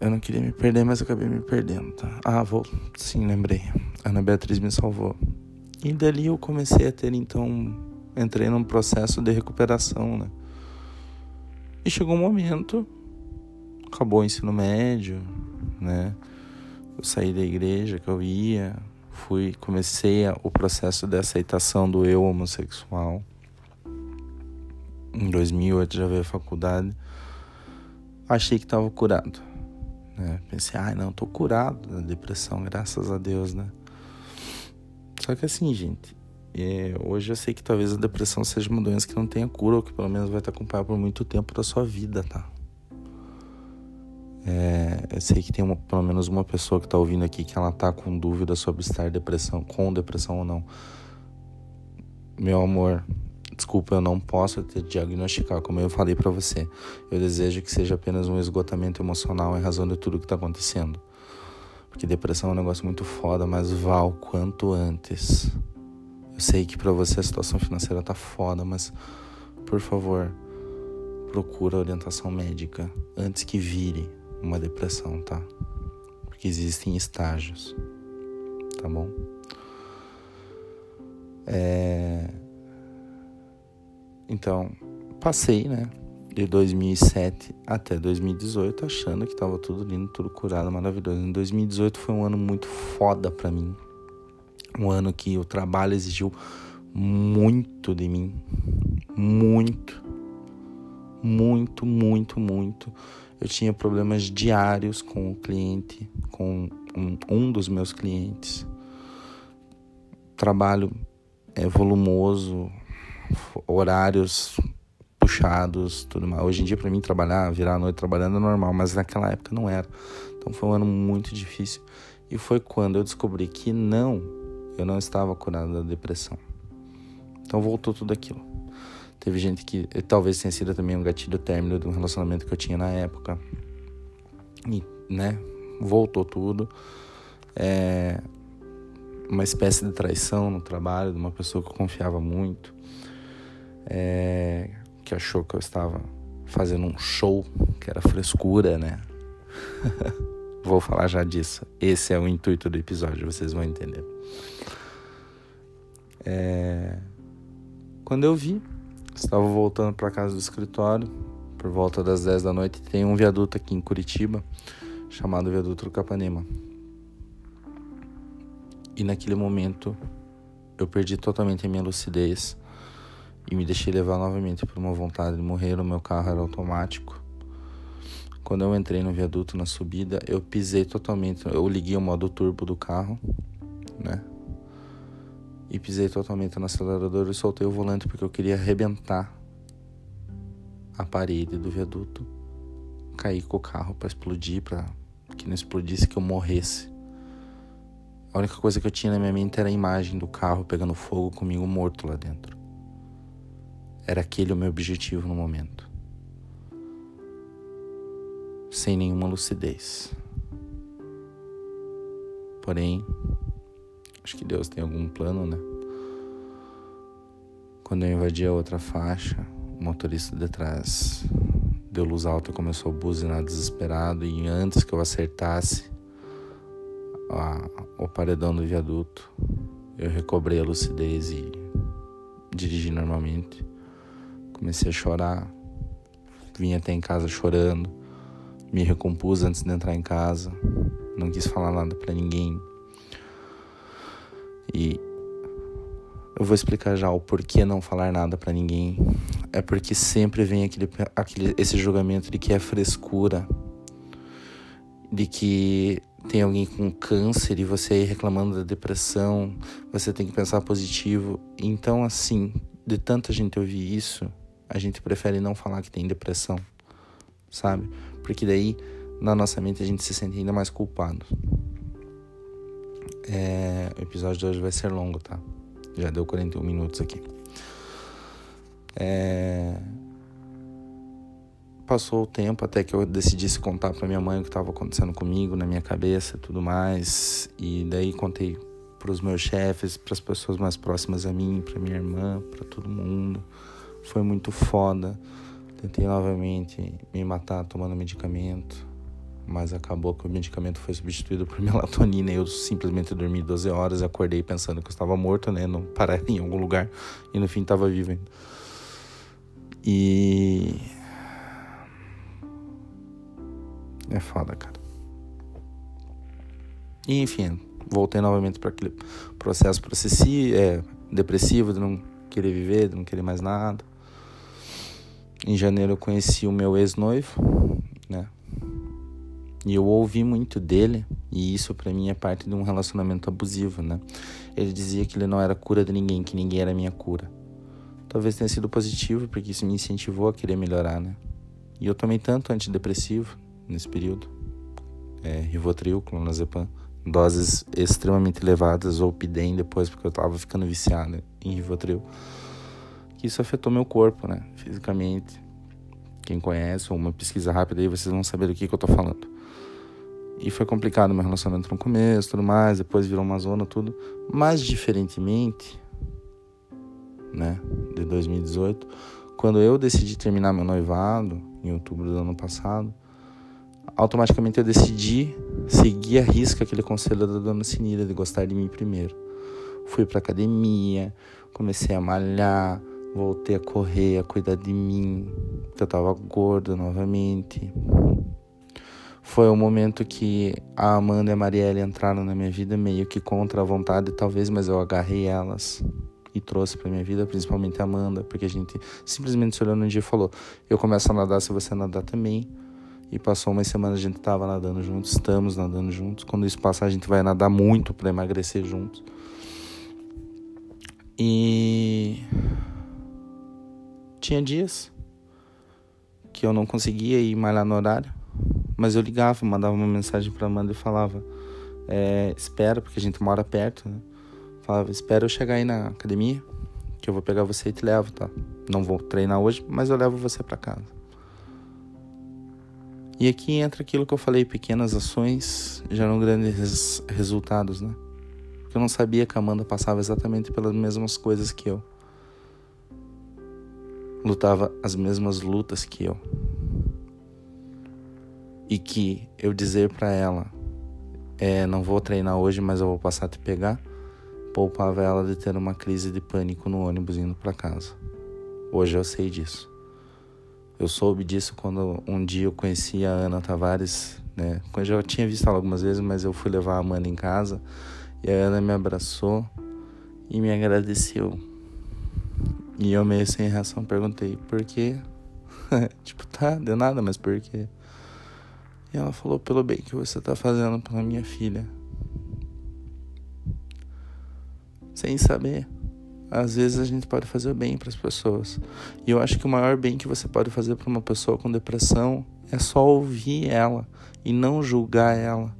Eu não queria me perder, mas acabei me perdendo, tá? Ah, vou. Sim, lembrei. Ana Beatriz me salvou. E dali eu comecei a ter, então. Entrei num processo de recuperação, né? E chegou um momento, acabou o ensino médio, né? Eu saí da igreja que eu ia, fui, comecei o processo de aceitação do eu homossexual. Em 2008 já veio a faculdade. Achei que estava curado. Né? Pensei, ai ah, não, tô curado da depressão, graças a Deus, né? Só que assim, gente, é, hoje eu sei que talvez a depressão seja uma doença que não tenha cura, ou que pelo menos vai te acompanhar por muito tempo da sua vida, tá? É, eu sei que tem uma, pelo menos uma pessoa que está ouvindo aqui que ela tá com dúvida sobre estar depressão, com depressão ou não. Meu amor, desculpa, eu não posso te diagnosticar, como eu falei para você. Eu desejo que seja apenas um esgotamento emocional em razão de tudo que está acontecendo. Porque depressão é um negócio muito foda, mas vá o quanto antes. Eu sei que para você a situação financeira tá foda, mas por favor, procura orientação médica antes que vire uma depressão, tá? Porque existem estágios, tá bom? É... Então, passei, né? De 2007 até 2018 achando que tava tudo lindo, tudo curado, maravilhoso. Em 2018 foi um ano muito foda pra mim um ano que o trabalho exigiu muito de mim. Muito. Muito, muito, muito. Eu tinha problemas diários com o cliente, com um, um dos meus clientes. Trabalho é volumoso, horários puxados, tudo mais. Hoje em dia para mim trabalhar, virar a noite trabalhando é normal, mas naquela época não era. Então foi um ano muito difícil. E foi quando eu descobri que não eu não estava curado da depressão. Então voltou tudo aquilo. Teve gente que talvez tenha sido também um gatilho término de um relacionamento que eu tinha na época. E, né, voltou tudo. É uma espécie de traição no trabalho de uma pessoa que eu confiava muito. É, que achou que eu estava fazendo um show, que era frescura, né? Vou falar já disso. Esse é o intuito do episódio, vocês vão entender. É... Quando eu vi, estava voltando para casa do escritório, por volta das 10 da noite, tem um viaduto aqui em Curitiba, chamado Viaduto do Capanema. E naquele momento eu perdi totalmente a minha lucidez e me deixei levar novamente por uma vontade de morrer. O meu carro era automático. Quando eu entrei no viaduto na subida, eu pisei totalmente. Eu liguei o modo turbo do carro, né? E pisei totalmente no acelerador e soltei o volante porque eu queria arrebentar a parede do viaduto, cair com o carro para explodir, para que não explodisse, que eu morresse. A única coisa que eu tinha na minha mente era a imagem do carro pegando fogo comigo morto lá dentro. Era aquele o meu objetivo no momento. Sem nenhuma lucidez. Porém, acho que Deus tem algum plano, né? Quando eu invadi a outra faixa, o motorista de trás deu luz alta e começou a buzinar desesperado. E antes que eu acertasse a, o paredão do viaduto, eu recobrei a lucidez e dirigi normalmente. Comecei a chorar, vim até em casa chorando, me recompus antes de entrar em casa, não quis falar nada para ninguém. E eu vou explicar já o porquê não falar nada para ninguém. É porque sempre vem aquele, aquele, esse julgamento de que é frescura, de que tem alguém com câncer e você aí reclamando da depressão, você tem que pensar positivo. Então, assim, de tanta gente ouvir isso, a gente prefere não falar que tem depressão, sabe? Porque daí na nossa mente a gente se sente ainda mais culpado. É, o episódio de hoje vai ser longo, tá? Já deu 41 minutos aqui. É... Passou o tempo até que eu decidisse contar para minha mãe o que estava acontecendo comigo, na minha cabeça tudo mais. E daí contei para os meus chefes, para as pessoas mais próximas a mim, para minha irmã, para todo mundo. Foi muito foda. Tentei novamente me matar tomando medicamento, mas acabou que o medicamento foi substituído por melatonina e eu simplesmente dormi 12 horas e acordei pensando que eu estava morto, né? Não parar em algum lugar e no fim estava vivo ainda. E. É foda, cara. E enfim, voltei novamente para aquele processo processi, é, depressivo de não querer viver, de não querer mais nada. Em janeiro eu conheci o meu ex-noivo, né? E eu ouvi muito dele, e isso para mim é parte de um relacionamento abusivo, né? Ele dizia que ele não era cura de ninguém, que ninguém era minha cura. Talvez tenha sido positivo, porque isso me incentivou a querer melhorar, né? E eu tomei tanto antidepressivo nesse período, é, Rivotril, clonazepam, doses extremamente elevadas, ou Pidem depois, porque eu tava ficando viciado em Rivotril que isso afetou meu corpo, né? Fisicamente. Quem conhece, ou uma pesquisa rápida aí, vocês vão saber do que, que eu tô falando. E foi complicado meu relacionamento no começo, tudo mais, depois virou uma zona, tudo. Mas, diferentemente, né, de 2018, quando eu decidi terminar meu noivado, em outubro do ano passado, automaticamente eu decidi seguir a risca aquele conselho da dona Sinira de gostar de mim primeiro. Fui pra academia, comecei a malhar, Voltei a correr, a cuidar de mim, que eu tava gordo novamente. Foi o momento que a Amanda e a Marielle entraram na minha vida meio que contra a vontade, talvez, mas eu agarrei elas e trouxe para minha vida, principalmente a Amanda, porque a gente simplesmente se olhou num dia e falou: Eu começo a nadar se você nadar também. E passou umas semanas a gente tava nadando juntos, estamos nadando juntos. Quando isso passar, a gente vai nadar muito para emagrecer juntos. E tinha dias que eu não conseguia ir malhar no horário, mas eu ligava, mandava uma mensagem para Amanda e falava: é, Espera, porque a gente mora perto, né? Falava: Espera eu chegar aí na academia, que eu vou pegar você e te levo, tá? Não vou treinar hoje, mas eu levo você para casa. E aqui entra aquilo que eu falei: pequenas ações geram grandes resultados, né? Porque eu não sabia que a Amanda passava exatamente pelas mesmas coisas que eu lutava as mesmas lutas que eu. E que eu dizer para ela, é, não vou treinar hoje, mas eu vou passar a te pegar, poupava ela de ter uma crise de pânico no ônibus indo para casa. Hoje eu sei disso. Eu soube disso quando um dia eu conheci a Ana Tavares, né? Eu já tinha visto ela algumas vezes, mas eu fui levar a Amanda em casa e a Ana me abraçou e me agradeceu. E eu meio sem reação perguntei por quê. tipo, tá, deu nada, mas por quê? E ela falou pelo bem que você tá fazendo pela minha filha. Sem saber. Às vezes a gente pode fazer bem para as pessoas. E eu acho que o maior bem que você pode fazer para uma pessoa com depressão é só ouvir ela e não julgar ela.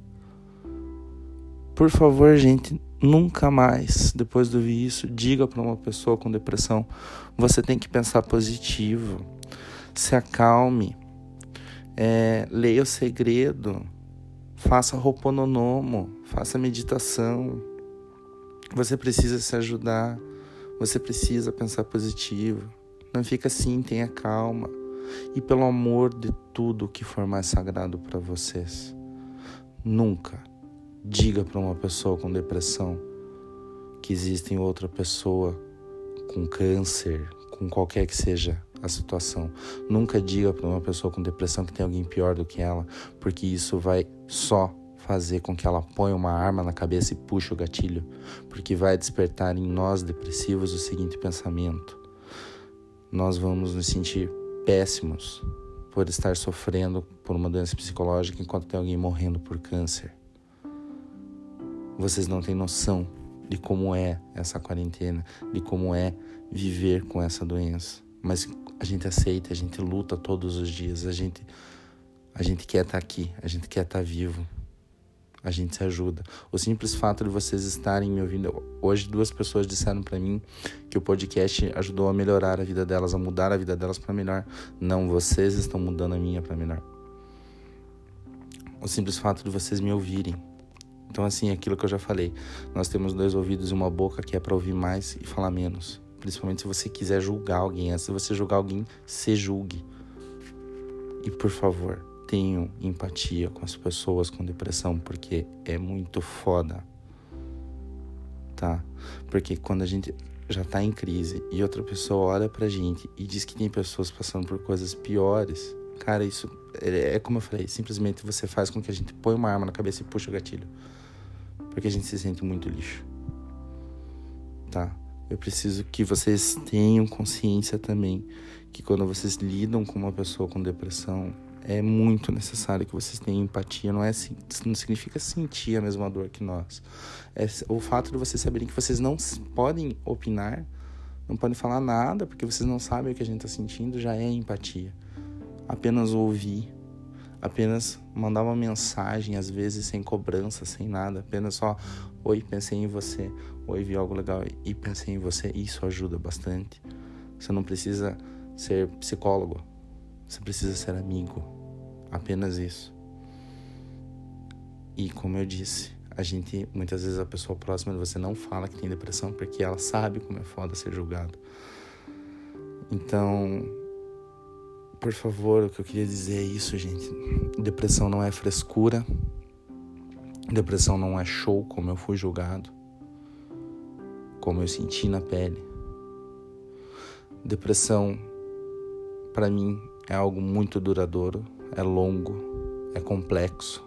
Por favor, gente, nunca mais, depois de ouvir isso, diga para uma pessoa com depressão: você tem que pensar positivo, se acalme, é, leia o segredo, faça ropononomo, faça meditação. Você precisa se ajudar, você precisa pensar positivo. Não fica assim, tenha calma. E pelo amor de tudo que for mais sagrado para vocês, nunca diga para uma pessoa com depressão que existe outra pessoa com câncer, com qualquer que seja a situação. Nunca diga para uma pessoa com depressão que tem alguém pior do que ela, porque isso vai só fazer com que ela ponha uma arma na cabeça e puxe o gatilho, porque vai despertar em nós depressivos o seguinte pensamento: nós vamos nos sentir péssimos por estar sofrendo por uma doença psicológica enquanto tem alguém morrendo por câncer. Vocês não têm noção de como é essa quarentena, de como é viver com essa doença. Mas a gente aceita, a gente luta todos os dias, a gente a gente quer estar tá aqui, a gente quer estar tá vivo. A gente se ajuda. O simples fato de vocês estarem me ouvindo, hoje duas pessoas disseram para mim que o podcast ajudou a melhorar a vida delas, a mudar a vida delas para melhor. Não, vocês estão mudando a minha para melhor. O simples fato de vocês me ouvirem então, assim, aquilo que eu já falei, nós temos dois ouvidos e uma boca que é para ouvir mais e falar menos. Principalmente se você quiser julgar alguém. De você julgar alguém, se julgue. E por favor, tenham empatia com as pessoas com depressão, porque é muito foda. Tá? Porque quando a gente já tá em crise e outra pessoa olha pra gente e diz que tem pessoas passando por coisas piores, cara, isso é, é como eu falei, simplesmente você faz com que a gente põe uma arma na cabeça e puxa o gatilho porque a gente se sente muito lixo. Tá? Eu preciso que vocês tenham consciência também que quando vocês lidam com uma pessoa com depressão, é muito necessário que vocês tenham empatia. Não, é, não significa sentir a mesma dor que nós. É o fato de vocês saberem que vocês não podem opinar, não podem falar nada, porque vocês não sabem o que a gente está sentindo, já é empatia. Apenas ouvir apenas mandar uma mensagem, às vezes sem cobrança, sem nada, apenas só oi, pensei em você, oi, vi algo legal e pensei em você. Isso ajuda bastante. Você não precisa ser psicólogo, você precisa ser amigo. Apenas isso. E como eu disse, a gente, muitas vezes a pessoa próxima de você não fala que tem depressão porque ela sabe como é foda ser julgado. Então, por favor, o que eu queria dizer é isso, gente. Depressão não é frescura. Depressão não é show, como eu fui julgado. Como eu senti na pele. Depressão, para mim, é algo muito duradouro, é longo, é complexo.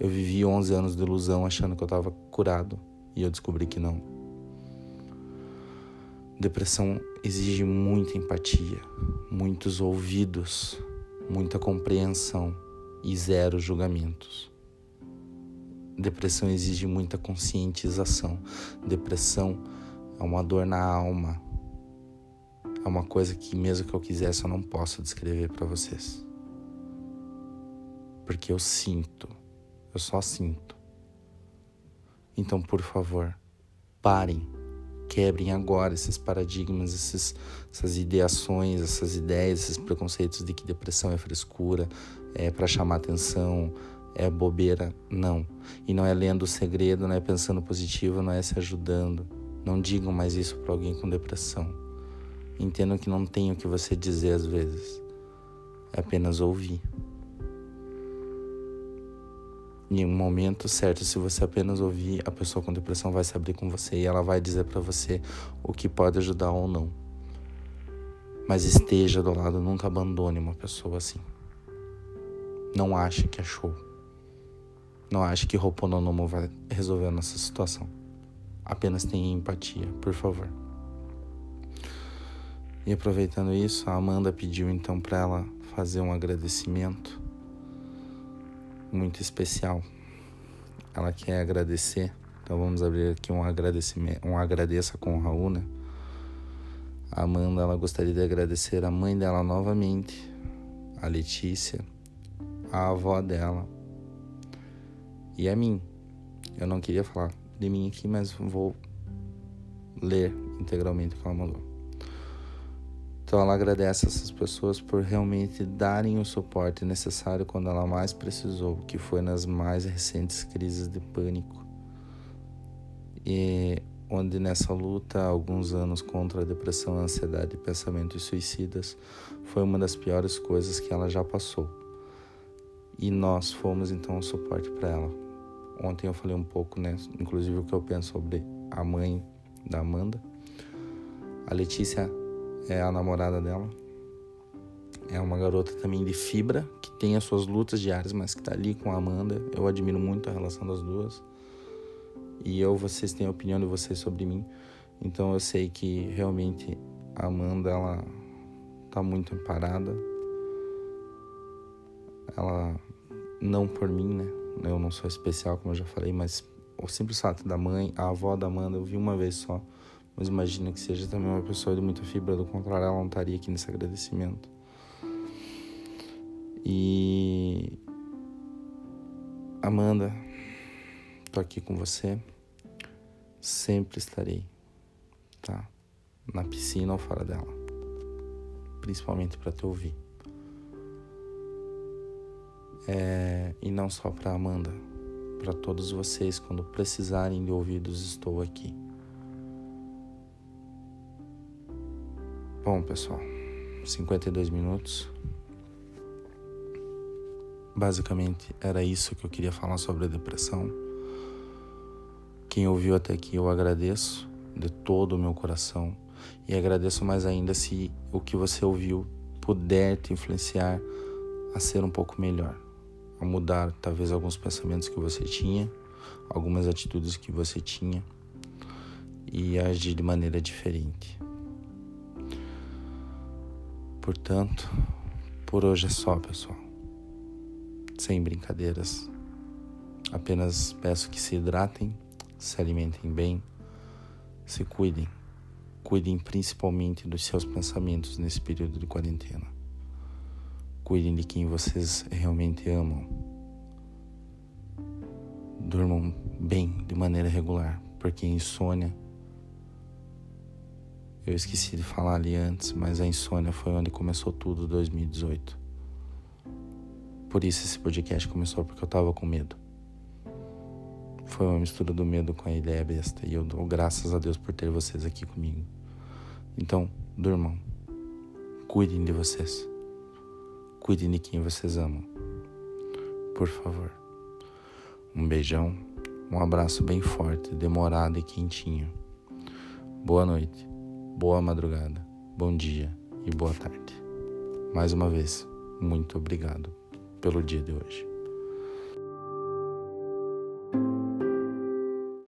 Eu vivi 11 anos de ilusão achando que eu estava curado e eu descobri que não. Depressão exige muita empatia, muitos ouvidos, muita compreensão e zero julgamentos. Depressão exige muita conscientização. Depressão é uma dor na alma. É uma coisa que, mesmo que eu quisesse, eu não posso descrever para vocês. Porque eu sinto, eu só sinto. Então, por favor, parem quebrem agora esses paradigmas, esses, essas ideações, essas ideias, esses preconceitos de que depressão é frescura, é para chamar atenção, é bobeira. Não. E não é lendo o segredo, não é pensando positivo, não é se ajudando. Não digam mais isso para alguém com depressão. Entendam que não tem o que você dizer às vezes. É apenas ouvir em um momento certo, se você apenas ouvir, a pessoa com depressão vai se abrir com você e ela vai dizer para você o que pode ajudar ou não. Mas esteja do lado, nunca abandone uma pessoa assim. Não ache que show. Não ache que Ropononomo vai resolver a nossa situação. Apenas tenha empatia, por favor. E aproveitando isso, a Amanda pediu então para ela fazer um agradecimento muito especial. Ela quer agradecer, então vamos abrir aqui um agradecimento, um agradeça com o Raul, né? A Amanda, ela gostaria de agradecer a mãe dela novamente, a Letícia, a avó dela e a mim. Eu não queria falar de mim aqui, mas vou ler integralmente o que ela mandou. Então ela agradece essas pessoas por realmente darem o suporte necessário quando ela mais precisou, que foi nas mais recentes crises de pânico. E onde nessa luta, alguns anos contra a depressão, a ansiedade e pensamentos suicidas, foi uma das piores coisas que ela já passou. E nós fomos então o suporte para ela. Ontem eu falei um pouco, né, inclusive o que eu penso sobre a mãe da Amanda. A Letícia é a namorada dela. É uma garota também de fibra, que tem as suas lutas diárias, mas que tá ali com a Amanda. Eu admiro muito a relação das duas. E eu, vocês têm a opinião de vocês sobre mim. Então eu sei que realmente a Amanda, ela tá muito parada. Ela, não por mim, né? Eu não sou especial, como eu já falei, mas o simples fato da mãe, a avó da Amanda, eu vi uma vez só mas imagino que seja também uma pessoa de muita fibra, do contrário, ela não estaria aqui nesse agradecimento. E. Amanda, tô aqui com você. Sempre estarei, tá? Na piscina ou fora dela. Principalmente para te ouvir. É, e não só para Amanda, para todos vocês, quando precisarem de ouvidos, estou aqui. Bom, pessoal, 52 minutos. Basicamente era isso que eu queria falar sobre a depressão. Quem ouviu até aqui eu agradeço de todo o meu coração e agradeço mais ainda se o que você ouviu puder te influenciar a ser um pouco melhor, a mudar talvez alguns pensamentos que você tinha, algumas atitudes que você tinha e agir de maneira diferente. Portanto, por hoje é só, pessoal. Sem brincadeiras. Apenas peço que se hidratem, se alimentem bem, se cuidem. Cuidem principalmente dos seus pensamentos nesse período de quarentena. Cuidem de quem vocês realmente amam. Durmam bem de maneira regular, porque insônia eu esqueci de falar ali antes, mas a insônia foi onde começou tudo 2018. Por isso esse podcast começou porque eu tava com medo. Foi uma mistura do medo com a ideia besta e eu dou graças a Deus por ter vocês aqui comigo. Então, durmam. Cuidem de vocês. Cuidem de quem vocês amam. Por favor. Um beijão, um abraço bem forte, demorado e quentinho. Boa noite boa madrugada, bom dia e boa tarde. Mais uma vez, muito obrigado pelo dia de hoje.